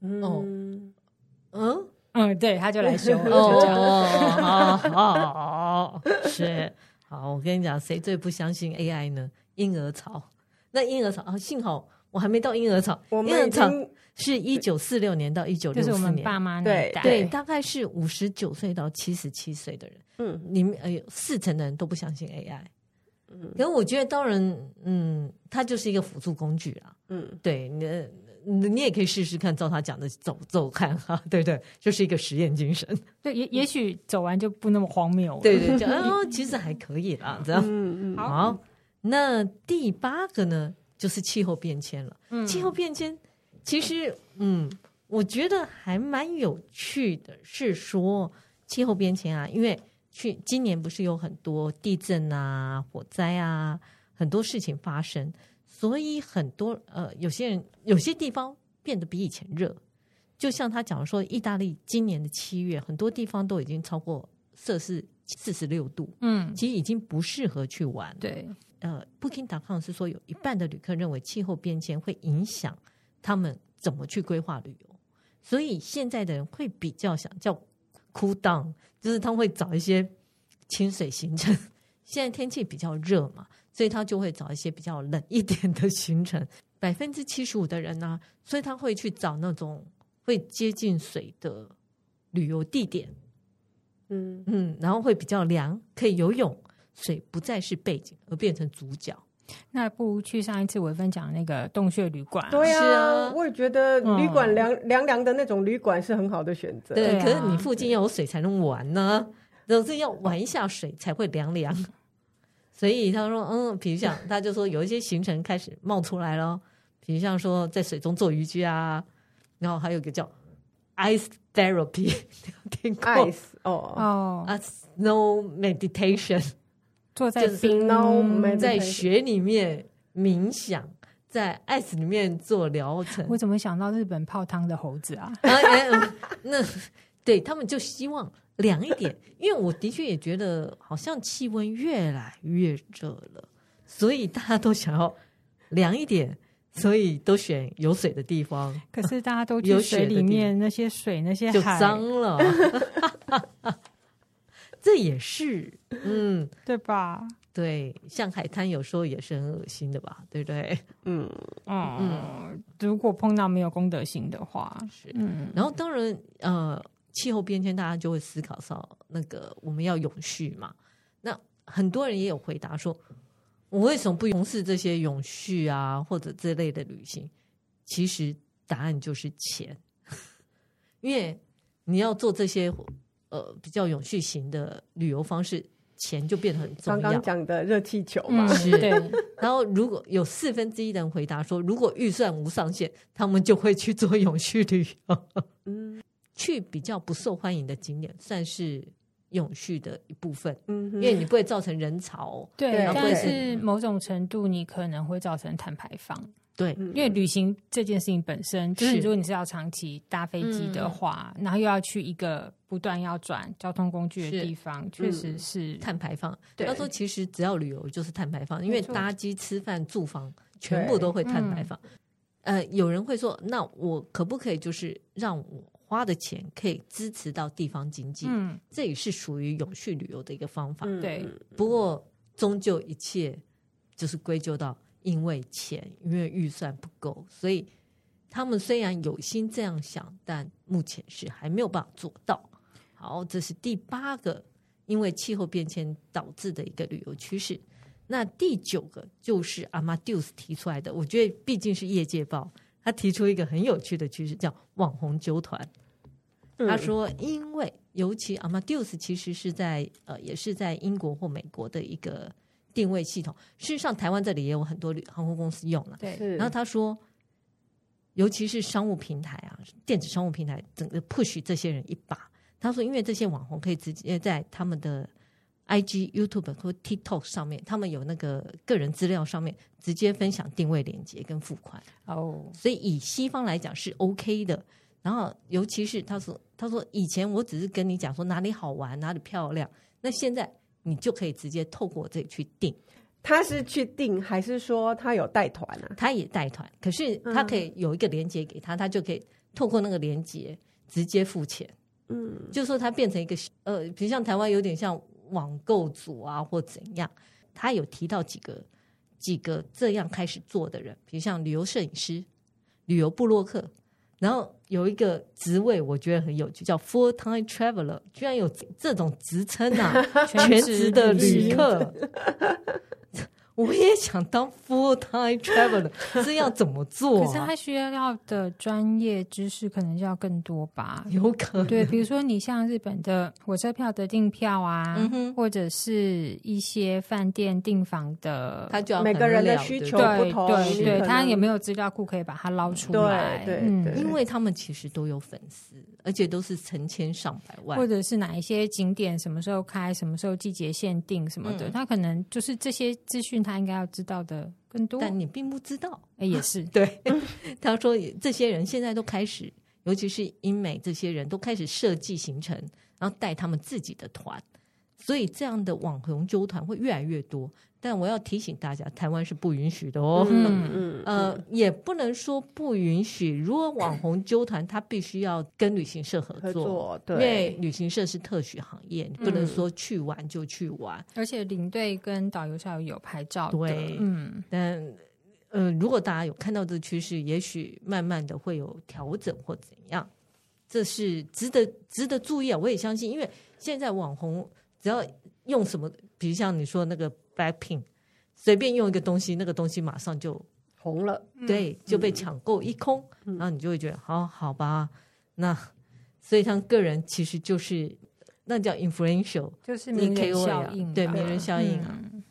S1: 嗯哦
S3: 嗯嗯，对，他就来修 *laughs*
S1: 哦，好好好是好，我跟你讲，谁最不相信 AI 呢？婴儿潮。那婴儿潮啊，幸好我还没到婴儿潮。婴儿潮是一九四六年到一九六四年，
S3: 就是我们爸妈那代，
S1: 对，大概是五十九岁到七十七岁的人。嗯，里面哎呦，四成的人都不相信 AI。嗯，可是我觉得，当然，嗯，它就是一个辅助工具啦。嗯，对，你你也可以试试看，照他讲的走走看哈，对不对？就是一个实验精神。
S3: 对，也也许走完就不那么荒谬。
S1: 对对，对，*laughs* 哦，其实还可以啦，这样。嗯嗯，好。那第八个呢，就是气候变迁了。嗯，气候变迁其实，嗯，我觉得还蛮有趣的，是说气候变迁啊，因为去今年不是有很多地震啊、火灾啊，很多事情发生，所以很多呃，有些人有些地方变得比以前热。就像他讲说，意大利今年的七月，很多地方都已经超过摄氏四十六度，嗯，其实已经不适合去玩。
S3: 对，
S1: 呃，Booking.com 是说有一半的旅客认为气候变迁会影响他们怎么去规划旅游，所以现在的人会比较想叫 cool down，就是他会找一些清水行程。现在天气比较热嘛，所以他就会找一些比较冷一点的行程。百分之七十五的人呢、啊，所以他会去找那种。会接近水的旅游地点，嗯嗯，然后会比较凉，可以游泳，水不再是背景，而变成主角。
S3: 那不如去上一次伟芬讲那个洞穴旅馆。
S2: 对啊，我也觉得旅馆凉凉凉的那种旅馆是很好的选择。
S1: 对，可是你附近要有水才能玩呢，总是要玩一下水才会凉凉。所以他说，嗯，比如像他就说有一些行程开始冒出来了，比如像说在水中做渔具啊。然后还有一个叫 ice therapy，*laughs* 听过？ice
S2: 哦
S3: 哦
S1: 啊，snow meditation，
S3: 坐在
S1: 冰在雪里面冥想，在 ice 里面做疗程。
S3: 我怎么想到日本泡汤的猴子啊？*laughs*
S1: 那对他们就希望凉一点，因为我的确也觉得好像气温越来越热了，所以大家都想要凉一点。所以都选有水的地方，
S3: 可是大家都去水里面，那些水那些海
S1: 就脏了，*laughs* 这也是嗯，
S3: 对吧？
S1: 对，像海滩有时候也是很恶心的吧？对不对？
S3: 嗯嗯嗯，如果碰到没有公德心的话，
S1: 是嗯。然后当然呃，气候变迁，大家就会思考到那个我们要永续嘛。那很多人也有回答说。我为什么不从事这些永续啊，或者这类的旅行？其实答案就是钱，*laughs* 因为你要做这些呃比较永续型的旅游方式，钱就变得很重要。
S2: 刚刚讲的热气球嘛，
S1: 嗯、*laughs* 是。对。然后如果有四分之一的人回答说，如果预算无上限，他们就会去做永续旅游。嗯，*laughs* 去比较不受欢迎的景点，算是。永续的一部分，嗯，因为你不会造成人潮，
S3: 对，但是某种程度你可能会造成碳排放，
S1: 对，
S3: 因为旅行这件事情本身，就是如果你是要长期搭飞机的话，然后又要去一个不断要转交通工具的地方，确实是。
S1: 碳排放。他说，其实只要旅游就是碳排放，因为搭机、吃饭、住房全部都会碳排放。呃，有人会说，那我可不可以就是让我花的钱可以支持到地方经济，嗯，这也是属于永续旅游的一个方法。
S3: 嗯、对，
S1: 不过终究一切就是归咎到因为钱，因为预算不够，所以他们虽然有心这样想，但目前是还没有办法做到。好，这是第八个因为气候变迁导致的一个旅游趋势。那第九个就是 amadus 提出来的，我觉得毕竟是业界报。他提出一个很有趣的趋势，叫网红酒团。他说，因为尤其 amadus 其实是在呃，也是在英国或美国的一个定位系统。事实上，台湾这里也有很多航空公司用了。
S3: 对。
S1: 然后他说，尤其是商务平台啊，电子商务平台，整个 push 这些人一把。他说，因为这些网红可以直接在他们的。IG、YouTube 或 TikTok 上面，他们有那个个人资料上面直接分享定位链接跟付款哦，oh. 所以以西方来讲是 OK 的。然后尤其是他说，他说以前我只是跟你讲说哪里好玩、哪里漂亮，那现在你就可以直接透过这里去订。
S2: 他是去订还是说他有带团啊？
S1: 他也带团，可是他可以有一个链接给他，他就可以透过那个链接直接付钱。嗯，就说他变成一个呃，比如像台湾有点像。网购组啊，或怎样？他有提到几个几个这样开始做的人，比如像旅游摄影师、旅游部落客，然后有一个职位我觉得很有趣，叫 full time traveler，居然有这种职称啊，*laughs* 全职的旅客。我也想当 full time traveler，这要怎么做、啊？
S3: 可是他需要要的专业知识可能就要更多吧？
S1: 有可能。
S3: 对，比如说你像日本的火车票的订票啊，嗯、哼或者是一些饭店订房的，
S2: 他就要每个人的需求不同，
S3: 对对，对，他也没有资料库可以把它捞出来？
S2: 对对，对，
S1: 因为他们其实都有粉丝，而且都是成千上百万，
S3: 或者是哪一些景点什么时候开，什么时候季节限定什么的，嗯、他可能就是这些资讯。他应该要知道的更多，
S1: 但你并不知道。
S3: 哎，也是 *laughs*
S1: 对。他说，这些人现在都开始，尤其是英美这些人都开始设计行程，然后带他们自己的团，所以这样的网红纠团会越来越多。但我要提醒大家，台湾是不允许的哦。嗯 *laughs* 嗯，呃，也不能说不允许。如果网红纠团，他必须要跟旅行社合作，合作，对，因为旅行社是特许行业，你不能说去玩就去玩。
S3: 而且领队跟导游是要有牌照的。
S1: 对，嗯。但呃，如果大家有看到这个趋势，也许慢慢的会有调整或怎样，这是值得值得注意啊！我也相信，因为现在网红只要用什么，比如像你说那个。Blackpink 随便用一个东西，那个东西马上就
S2: 红了，
S1: 对，就被抢购一空，嗯、然后你就会觉得，好好吧，那所以他个人其实就是那叫 influential，
S3: 就是名人效应，
S1: 对，名人效应啊。嗯、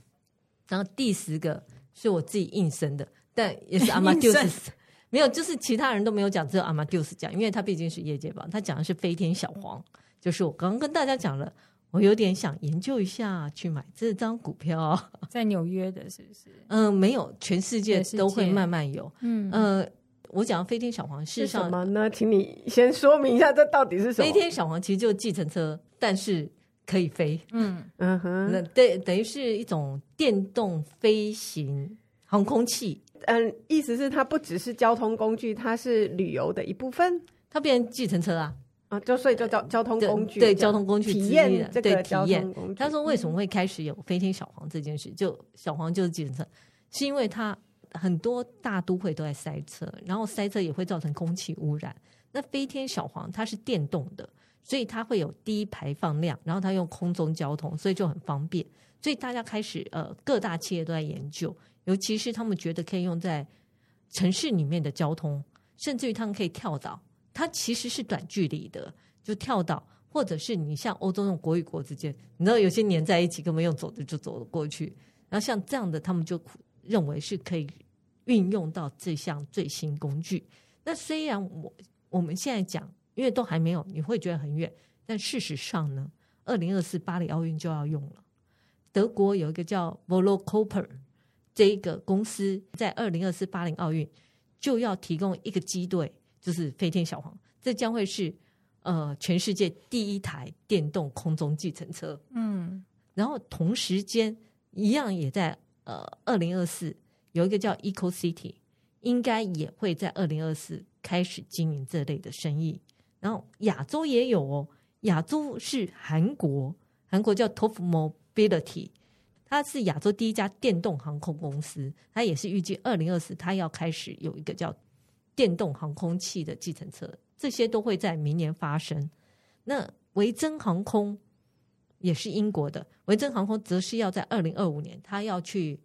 S1: 然后第十个是我自己应声的，但也是 *laughs* Amadeus，没有，就是其他人都没有讲，只有 Amadeus 讲，因为他毕竟是业界吧，他讲的是飞天小黄，就是我刚刚跟大家讲了。我有点想研究一下去买这张股票，*laughs*
S3: 在纽约的是不是？
S1: 嗯，没有，全世界都会慢慢有。嗯呃，我讲飞天小黄是
S2: 什么呢？请你先说明一下，这到底是什么？
S1: 飞天小黄其实就是计程车，但是可以飞。嗯 *laughs* 嗯哼，那对，等于是一种电动飞行航空器。
S2: 嗯，意思是它不只是交通工具，它是旅游的一部分，
S1: 它变成计程车啊。
S2: 啊，就所以就交交通工具，
S1: 对交通工具
S2: 体验这个体
S1: 验。他说为什么会开始有飞天小黄这件事？就小黄就是计程车，是因为它很多大都会都在塞车，然后塞车也会造成空气污染。那飞天小黄它是电动的，所以它会有低排放量，然后它用空中交通，所以就很方便。所以大家开始呃，各大企业都在研究，尤其是他们觉得可以用在城市里面的交通，甚至于他们可以跳岛。它其实是短距离的，就跳岛，或者是你像欧洲那种国与国之间，你知道有些黏在一起，根本用走的就走了过去。然后像这样的，他们就认为是可以运用到这项最新工具。那虽然我我们现在讲，因为都还没有，你会觉得很远，但事实上呢，二零二四巴黎奥运就要用了。德国有一个叫 volocoper 这一个公司，在二零二四巴黎奥运就要提供一个机队。就是飞天小黄，这将会是呃全世界第一台电动空中计程车。嗯，然后同时间一样也在呃二零二四有一个叫 Eco City，应该也会在二零二四开始经营这类的生意。然后亚洲也有哦，亚洲是韩国，韩国叫 TOP Mobility，它是亚洲第一家电动航空公司，它也是预计二零二四它要开始有一个叫。电动航空器的计程车，这些都会在明年发生。那维珍航空也是英国的，维珍航空则是要在二零二五年，它要去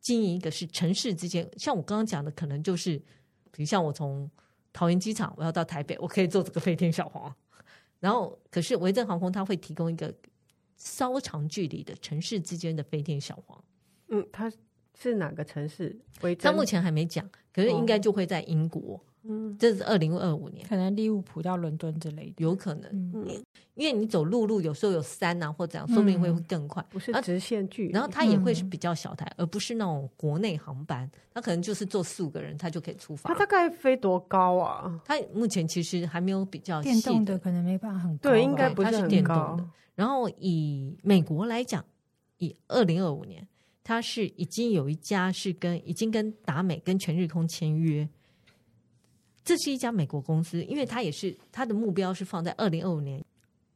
S1: 经营一个是城市之间，像我刚刚讲的，可能就是，比如像我从桃园机场我要到台北，我可以坐这个飞天小黄。然后，可是维珍航空它会提供一个稍长距离的城市之间的飞天小黄。
S2: 嗯，它。是哪个城市？
S1: 他目前还没讲，可是应该就会在英国。嗯，这是二零二五年，
S3: 可能利物浦到伦敦之类的，
S1: 有可能。嗯，因为你走陆路，有时候有山啊，或怎样，说不定会会更快。
S2: 不是直线距离，
S1: 然后它也会是比较小台，而不是那种国内航班。它可能就是坐四五个人，它就可以出发。
S2: 它大概飞多高啊？
S1: 它目前其实还没有比较
S3: 电动的，可能没办法很高。
S2: 对，应该不是
S1: 电动的。然后以美国来讲，以二零二五年。它是已经有一家是跟已经跟达美跟全日空签约，这是一家美国公司，因为它也是它的目标是放在二零二五年，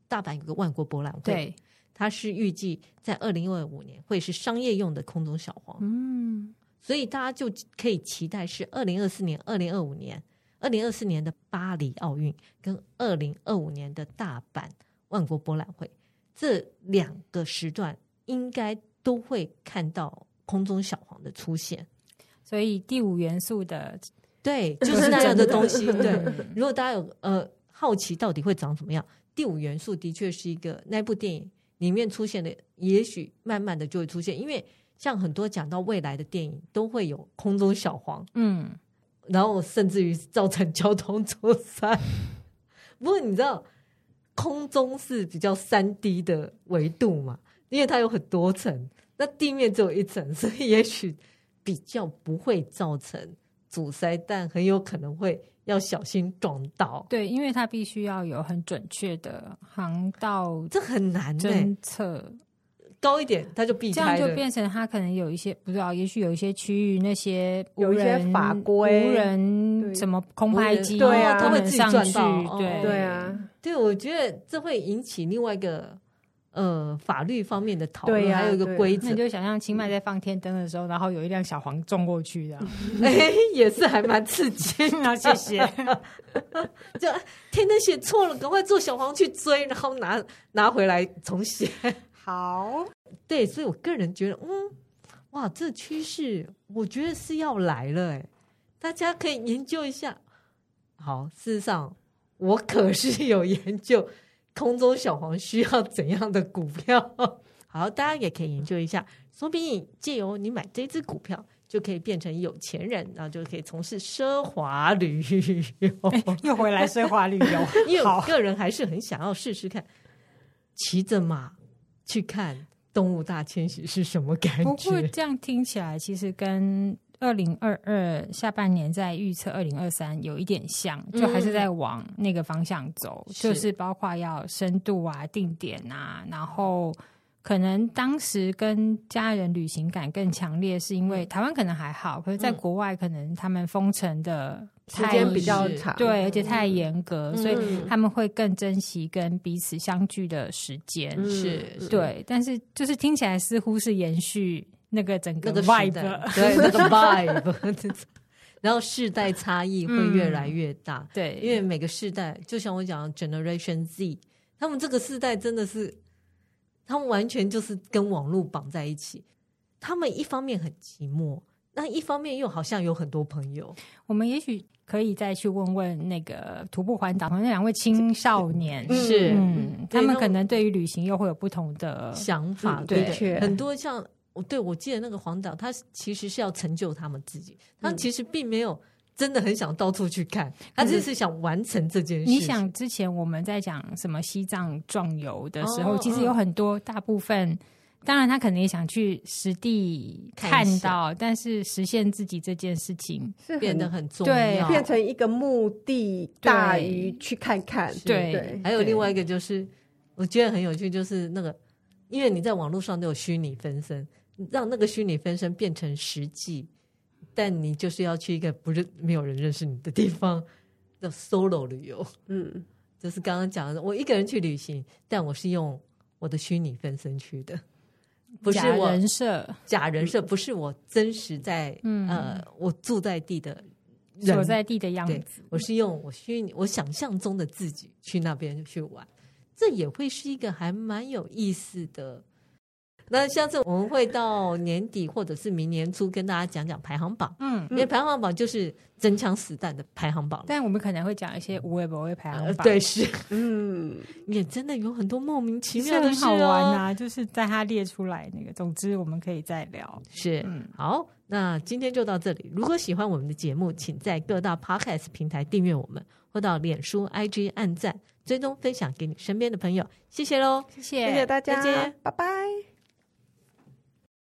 S1: 大阪有个万国博览会，
S3: 对，
S1: 它是预计在二零二五年会是商业用的空中小黄，嗯，所以大家就可以期待是二零二四年、二零二五年、二零二四年的巴黎奥运跟二零二五年的大阪万国博览会。这两个时段应该。都会看到空中小黄的出现。
S3: 所以第五元素的，
S1: 对，*laughs* 就是那样的东西。*laughs* 对，如果大家有呃好奇到底会长怎么样，第五元素的确是一个那部电影里面出现的，也许慢慢的就会出现，因为像很多讲到未来的电影都会有空中小黄，嗯，然后甚至于造成交通阻塞。*laughs* 不过你知道，空中是比较三 D 的维度嘛，因为它有很多层，那地面只有一层，*laughs* 所以也许。比较不会造成阻塞，但很有可能会要小心撞到。
S3: 对，因为它必须要有很准确的航道，
S1: 这很难
S3: 侦测。
S1: 高一点，它就避开。
S3: 这样就变成它可能有一些不知道，也许有一些区域那些
S2: 有一些法规，
S3: 无人什么空拍机，
S2: 对啊，
S3: 他
S1: 们上去，
S3: 对
S2: 对啊，
S1: 对，我觉得这会引起另外一个。呃，法律方面的讨论，还有一个规则，
S3: 那你就想象清迈在放天灯的时候，然后有一辆小黄撞过去的，*laughs*
S1: 哎，也是还蛮刺激。
S3: 那谢谢。
S1: 就天灯写错了，赶快坐小黄去追，然后拿拿回来重写。
S2: 好，*laughs*
S1: 对，所以我个人觉得，嗯，哇，这趋势我觉得是要来了，哎，大家可以研究一下。好，事实上我可是有研究。空中小黄需要怎样的股票？*laughs* 好，大家也可以研究一下。说不定借由你买这支股票，就可以变成有钱人，然后就可以从事奢华旅游。
S3: 又回来奢华旅游，*laughs*
S1: 因为我个人还是很想要试试看，骑着马去看动物大迁徙是什么感觉。
S3: 不过这样听起来，其实跟。二零二二下半年在预测二零二三有一点像，就还是在往那个方向走，嗯、就是包括要深度啊、定点啊，然后可能当时跟家人旅行感更强烈，是因为台湾可能还好，可是在国外可能他们封城的
S2: 时间比较长，
S3: 对，而且太严格，嗯、所以他们会更珍惜跟彼此相聚的时间，
S1: 嗯、是
S3: 对，但是就是听起来似乎是延续。那个整个 vibe，*laughs*
S1: 对那个 vibe，*laughs* 然后世代差异会越来越大，
S3: 嗯、对，
S1: 因为每个世代，就像我讲 Generation Z，他们这个世代真的是，他们完全就是跟网络绑在一起，他们一方面很寂寞，那一方面又好像有很多朋友。
S3: 我们也许可以再去问问那个徒步环岛那两位青少年，
S1: 是，
S3: 嗯，他们可能对于旅行又会有不同的
S1: 想法，嗯、对，对很多像。我对我记得那个黄导，他其实是要成就他们自己，他其实并没有真的很想到处去看，他只是想完成这件事。
S3: 你想之前我们在讲什么西藏壮游的时候，其实有很多大部分，当然他可能也想去实地看到，但是实现自己这件事情
S1: 是变得很重要，
S2: 变成一个目的大于去看看。
S3: 对，
S1: 还有另外一个就是我觉得很有趣，就是那个因为你在网络上都有虚拟分身。让那个虚拟分身变成实际，但你就是要去一个不认没有人认识你的地方，叫 solo 旅游。嗯，就是刚刚讲的，我一个人去旅行，但我是用我的虚拟分身去的，不是我
S3: 假人设，
S1: 假人设不是我真实在、嗯、呃我住在地的人。
S3: 所在地的样子，
S1: 我是用我虚拟我想象中的自己去那边去玩，这也会是一个还蛮有意思的。那下次我们会到年底或者是明年初跟大家讲讲排行榜，嗯，因为排行榜就是真枪实弹的排行榜，
S3: 但我们可能会讲一些无谓不会排行榜，
S1: 对，是，嗯，*laughs* 也真的有很多莫名其妙的事、哦、
S3: 好玩啊，就是在它列出来那个，总之我们可以再聊，
S1: 是，嗯，好，那今天就到这里。如果喜欢我们的节目，请在各大 Podcast 平台订阅我们，或到脸书 IG 按赞、追踪、分享给你身边的朋友，谢谢喽，
S3: 谢谢，
S2: 谢谢大家，
S1: 再见，
S2: 拜拜。